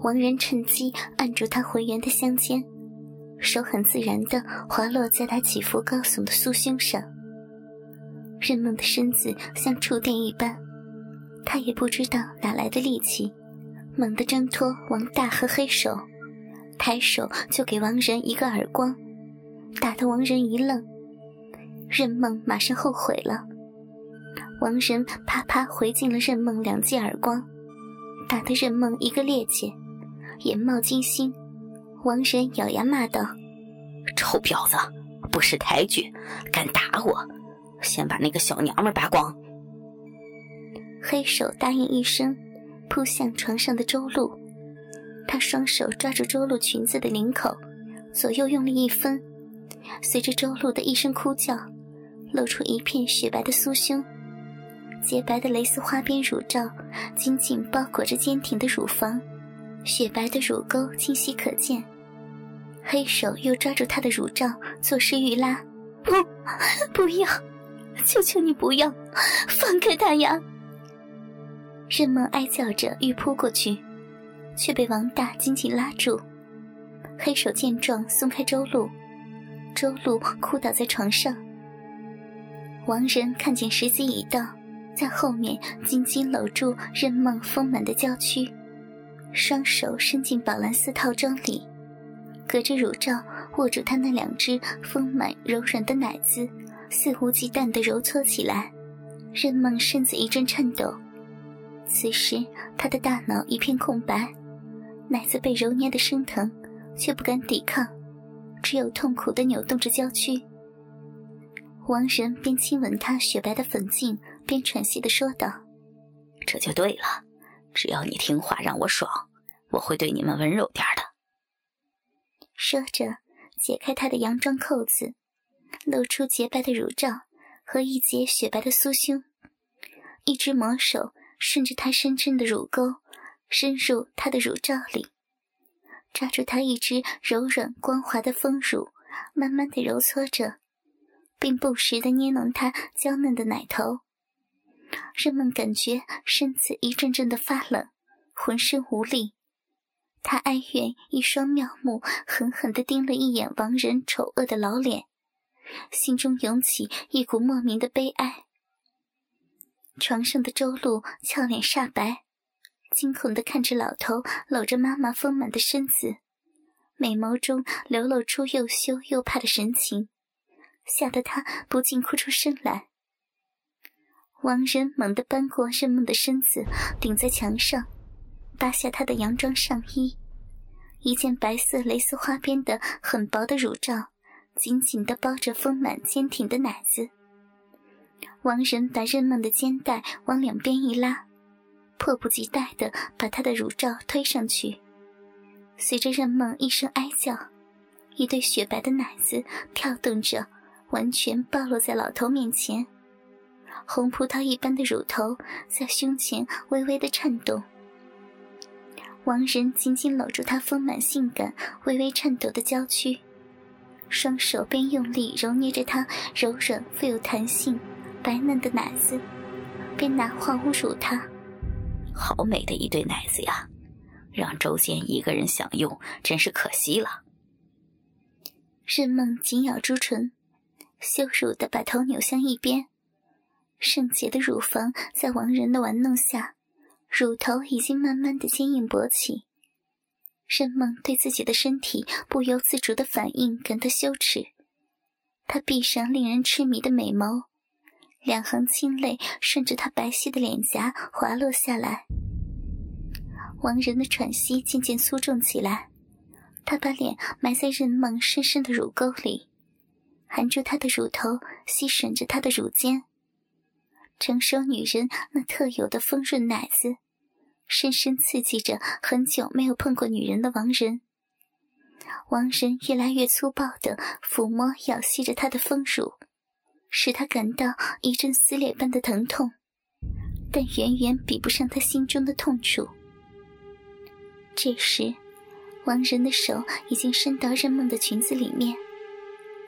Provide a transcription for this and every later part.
王仁趁机按住他浑圆的香肩，手很自然地滑落在他起伏高耸的酥胸上。任梦的身子像触电一般，他也不知道哪来的力气，猛地挣脱王大和黑手，抬手就给王仁一个耳光，打得王仁一愣。任梦马上后悔了，王仁啪啪回敬了任梦两记耳光，打得任梦一个趔趄。眼冒金星，王仁咬牙骂道：“臭婊子，不识抬举，敢打我！先把那个小娘们扒光！”黑手答应一声，扑向床上的周露。他双手抓住周露裙子的领口，左右用力一分，随着周露的一声哭叫，露出一片雪白的酥胸，洁白的蕾丝花边乳罩紧紧包裹着坚挺的乳房。雪白的乳沟清晰可见，黑手又抓住她的乳罩，作势欲拉。不，不要！求求你不要，放开他呀！任梦哀叫着欲扑过去，却被王大紧紧拉住。黑手见状，松开周露，周露哭倒在床上。王仁看见时机已到，在后面紧紧搂住任梦丰满的娇躯。双手伸进宝蓝色套装里，隔着乳罩握住她那两只丰满柔软的奶子，肆无忌惮地揉搓起来。任梦身子一阵颤抖，此时她的大脑一片空白，奶子被揉捏得生疼，却不敢抵抗，只有痛苦地扭动着娇躯。王仁边亲吻她雪白的粉颈，边喘息地说道：“这就对了。”只要你听话，让我爽，我会对你们温柔点的。说着，解开他的洋装扣子，露出洁白的乳罩和一截雪白的酥胸。一只魔手顺着他深深的乳沟，深入他的乳罩里，抓住他一只柔软光滑的丰乳，慢慢的揉搓着，并不时的捏弄他娇嫩的奶头。人们感觉身子一阵阵的发冷，浑身无力。他哀怨，一双妙目狠狠地盯了一眼王仁丑恶的老脸，心中涌起一股莫名的悲哀。床上的周露俏脸煞白，惊恐地看着老头搂着妈妈丰满的身子，美眸中流露出又羞又怕的神情，吓得他不禁哭出声来。王仁猛地扳过任梦的身子，顶在墙上，扒下她的洋装上衣，一件白色蕾丝花边的很薄的乳罩，紧紧地包着丰满坚挺的奶子。王仁把任梦的肩带往两边一拉，迫不及待地把她的乳罩推上去。随着任梦一声哀叫，一对雪白的奶子跳动着，完全暴露在老头面前。红葡萄一般的乳头在胸前微微的颤动，王仁紧紧搂住她丰满性感、微微颤抖的娇躯，双手边用力揉捏着她柔软富有弹性、白嫩的奶子，边拿话侮辱她：“好美的一对奶子呀，让周坚一个人享用真是可惜了。”任梦紧咬朱唇，羞辱的把头扭向一边。圣洁的乳房在王仁的玩弄下，乳头已经慢慢的坚硬勃起。任梦对自己的身体不由自主的反应感到羞耻，她闭上令人痴迷的美眸，两行清泪顺着她白皙的脸颊滑落下来。王仁的喘息渐渐粗重起来，他把脸埋在任梦深深的乳沟里，含住她的乳头，吸吮着她的乳尖。成熟女人那特有的丰润奶子，深深刺激着很久没有碰过女人的王仁。王仁越来越粗暴地抚摸、咬吸着她的丰乳，使她感到一阵撕裂般的疼痛，但远远比不上她心中的痛楚。这时，王仁的手已经伸到任梦的裙子里面，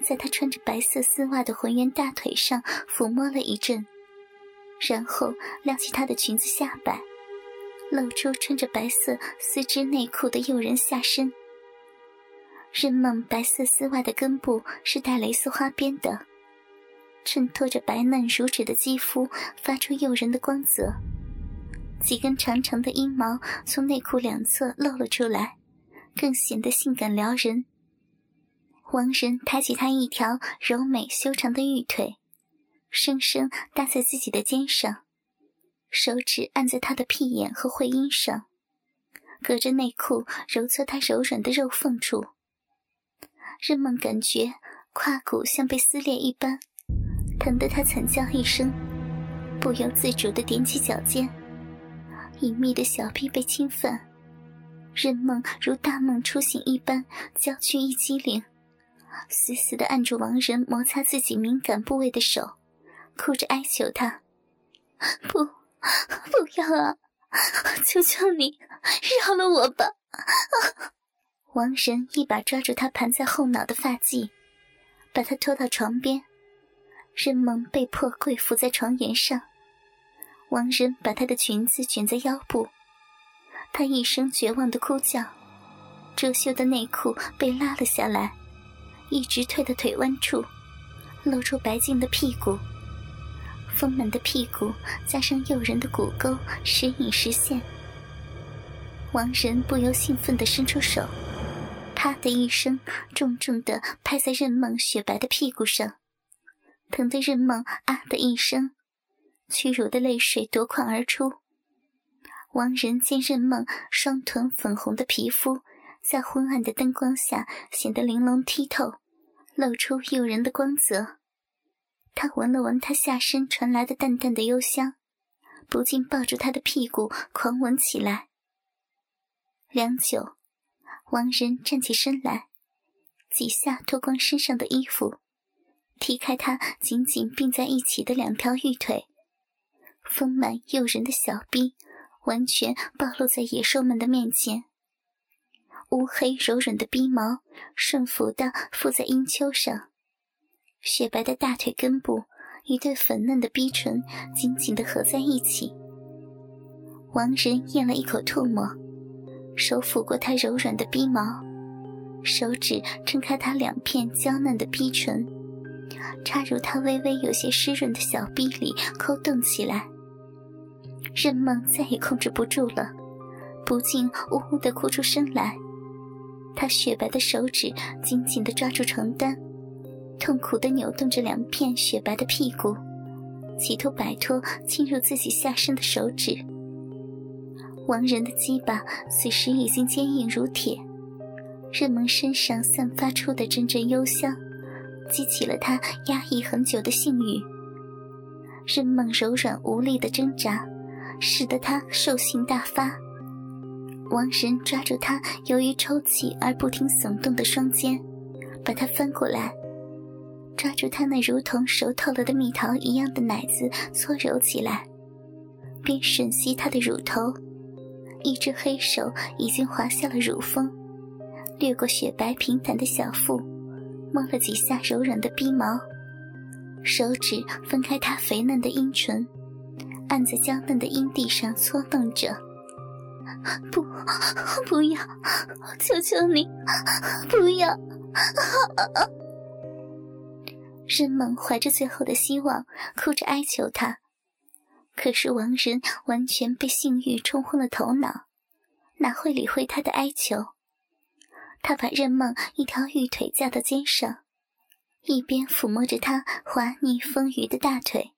在她穿着白色丝袜的浑圆大腿上抚摸了一阵，然后撩起她的裙子下摆，露出穿着白色丝织内裤的诱人下身。任梦白色丝袜的根部是带蕾丝花边的，衬托着白嫩如纸的肌肤，发出诱人的光泽。几根长长的阴毛从内裤两侧露了出来，更显得性感撩人。王仁抬起他一条柔美修长的玉腿，生生搭在自己的肩上，手指按在他的屁眼和会阴上，隔着内裤揉搓他柔软的肉缝处。任梦感觉胯骨像被撕裂一般，疼得她惨叫一声，不由自主地踮起脚尖。隐秘的小臂被侵犯，任梦如大梦初醒一般，娇躯一激灵，死死地按住王仁摩擦自己敏感部位的手，哭着哀求他：“不，不要啊！求求你，饶了我吧！”王仁一把抓住他盘在后脑的发髻，把他拖到床边。任梦被迫跪伏在床沿上。王仁把她的裙子卷在腰部，她一声绝望的哭叫，遮羞的内裤被拉了下来，一直退到腿弯处，露出白净的屁股。丰满的屁股加上诱人的骨沟，时隐时现。王仁不由兴奋地伸出手。啪的一声，重重的拍在任梦雪白的屁股上，疼得任梦啊的一声，屈辱的泪水夺眶而出。王仁见任梦双臀粉红的皮肤在昏暗的灯光下显得玲珑剔透，露出诱人的光泽。他闻了闻他下身传来的淡淡的幽香，不禁抱住他的屁股狂吻起来。良久。王仁站起身来，几下脱光身上的衣服，踢开他紧紧并在一起的两条玉腿，丰满诱人的小臂完全暴露在野兽们的面前。乌黑柔软的逼毛顺服地附在阴丘上，雪白的大腿根部一对粉嫩的逼唇紧紧地合在一起。王仁咽了一口唾沫。手抚过她柔软的逼毛，手指撑开她两片娇嫩的逼唇，插入她微微有些湿润的小臂里抠动起来。任梦再也控制不住了，不禁呜呜地哭出声来。她雪白的手指紧紧地抓住床单，痛苦地扭动着两片雪白的屁股，企图摆脱侵入自己下身的手指。王仁的鸡巴此时已经坚硬如铁，任梦身上散发出的阵阵幽香，激起了他压抑很久的性欲。任梦柔软无力的挣扎，使得他兽性大发。王仁抓住他由于抽泣而不停耸动的双肩，把他翻过来，抓住他那如同熟透了的蜜桃一样的奶子搓揉起来，并吮吸他的乳头。一只黑手已经滑下了乳峰，掠过雪白平坦的小腹，摸了几下柔软的逼毛，手指分开她肥嫩的阴唇，按在娇嫩的阴蒂上搓动着。不，不要！求求你，不要！任梦怀着最后的希望，哭着哀求他。可是王仁完全被性欲冲昏了头脑，哪会理会他的哀求？他把任梦一条玉腿架到肩上，一边抚摸着她滑腻丰腴的大腿，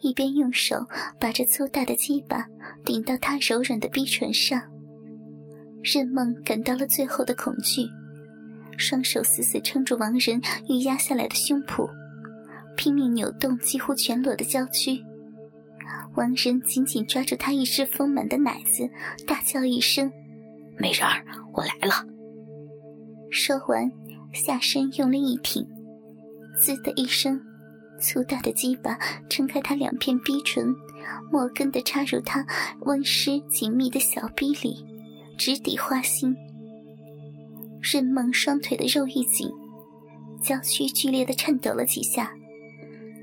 一边用手把这粗大的鸡巴顶到她柔软的逼唇上。任梦感到了最后的恐惧，双手死死撑住王仁欲压下来的胸脯，拼命扭动几乎全裸的娇躯。王仁紧紧抓住她一只丰满的奶子，大叫一声：“美人儿，我来了！”说完，下身用力一挺，滋的一声，粗大的鸡巴撑开他两片逼唇，莫根的插入他温湿紧密的小逼里，直抵花心。任梦双腿的肉一紧，娇躯剧烈的颤抖了几下，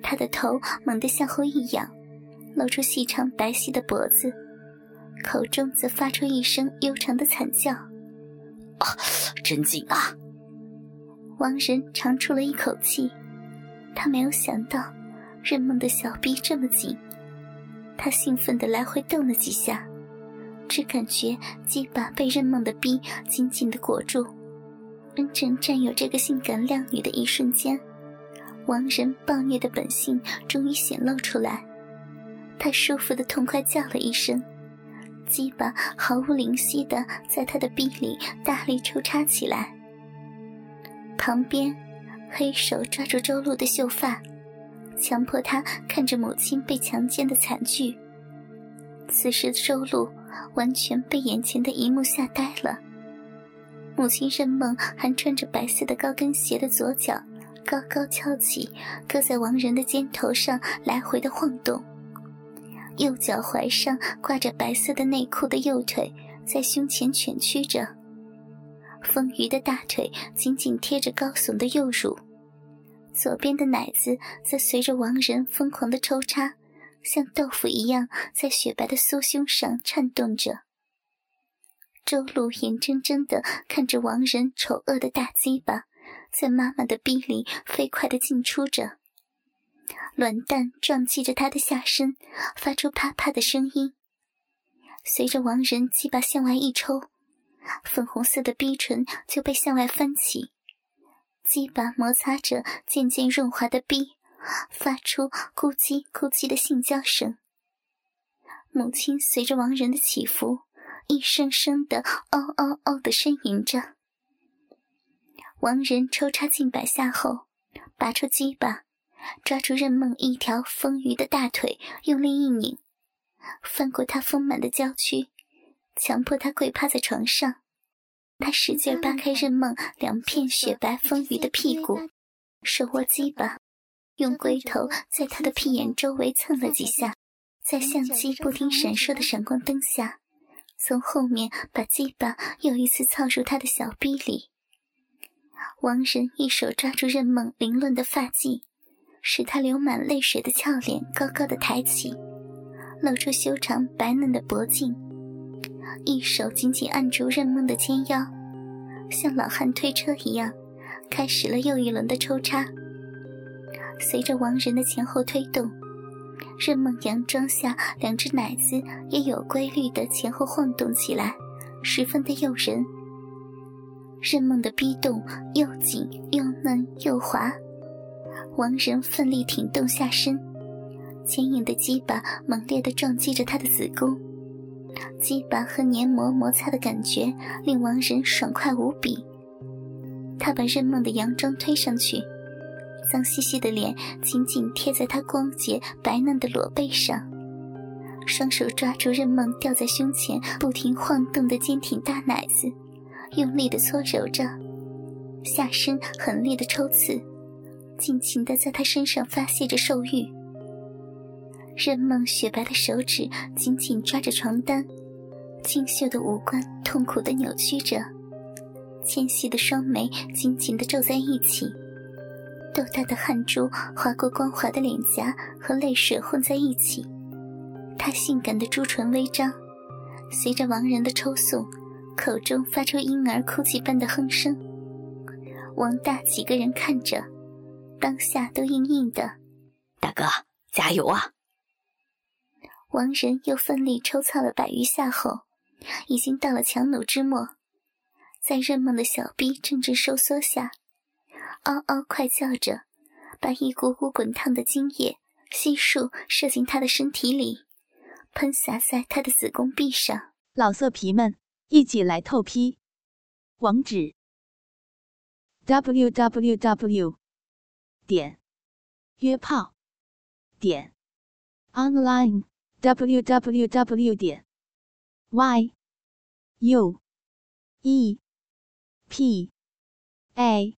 他的头猛地向后一仰，露出细长白皙的脖子，口中则发出一声悠长的惨叫。啊，真紧啊！王仁长出了一口气，他没有想到任梦的小臂这么紧，他兴奋地来回动了几下，只感觉鸡巴被任梦的臂紧紧地裹住。真正占有这个性感靓女的一瞬间，王仁暴虐的本性终于显露出来，他舒服的痛快叫了一声。鸡巴毫无灵犀的在他的臂里大力抽插起来。旁边，黑手抓住周露的秀发，强迫他看着母亲被强奸的惨剧。此时的周露完全被眼前的一幕吓呆了。母亲任梦还穿着白色的高跟鞋的左脚高高翘起，搁在王仁的肩头上来回的晃动。右脚踝上挂着白色的内裤的右腿在胸前蜷曲着，丰腴的大腿紧紧贴着高耸的右乳，左边的奶子则随着王仁疯狂的抽插，像豆腐一样在雪白的酥胸上颤动着。周露眼睁睁地看着王仁丑恶的大鸡巴在妈妈的逼里飞快地进出着。卵蛋撞击着他的下身，发出啪啪的声音。随着王仁鸡巴向外一抽，粉红色的逼唇就被向外翻起，鸡巴摩擦着渐渐润滑的逼，发出咕叽咕叽的性交声。母亲随着王仁的起伏，一声声的嗷嗷嗷的呻吟着。王仁抽插近百下后，拔出鸡巴。抓住任梦一条丰腴的大腿，用力一拧，翻过她丰满的娇躯，强迫她跪趴在床上。他使劲扒开任梦两片雪白丰腴的屁股，手握鸡巴，用龟头在她的屁眼周围蹭了几下，在相机不停闪烁的闪光灯下，从后面把鸡巴又一次操入他的小逼里。王仁一手抓住任梦凌乱的发髻。使他流满泪水的俏脸高高的抬起，露出修长白嫩的脖颈，一手紧紧按住任梦的肩腰，像老汉推车一样，开始了又一轮的抽插。随着王仁的前后推动，任梦佯装下两只奶子也有规律的前后晃动起来，十分的诱人。任梦的逼动又紧又嫩又滑。王仁奋力挺动下身，坚硬的鸡巴猛烈地撞击着他的子宫，鸡巴和黏膜摩擦的感觉令王仁爽快无比。他把任梦的洋装推上去，脏兮兮的脸紧紧贴在他光洁白嫩的裸背上，双手抓住任梦吊在胸前不停晃动的坚挺大奶子，用力的搓揉着，下身狠烈的抽刺。尽情的在他身上发泄着兽欲，任梦雪白的手指紧紧抓着床单，清秀的五官痛苦的扭曲着，纤细的双眉紧紧的皱在一起，豆大的汗珠划过光滑的脸颊和泪水混在一起，她性感的朱唇微张，随着王仁的抽送，口中发出婴儿哭泣般的哼声。王大几个人看着。当下都硬硬的，大哥加油啊！王仁又奋力抽擦了百余下后，已经到了强弩之末，在任梦的小臂阵阵收缩下，嗷嗷快叫着，把一股股滚烫的精液悉数射进他的身体里，喷洒在他的子宫壁上。老色皮们，一起来透批！网址：w w w。点约炮点 online w w w 点 y u e p a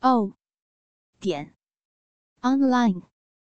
o 点 online。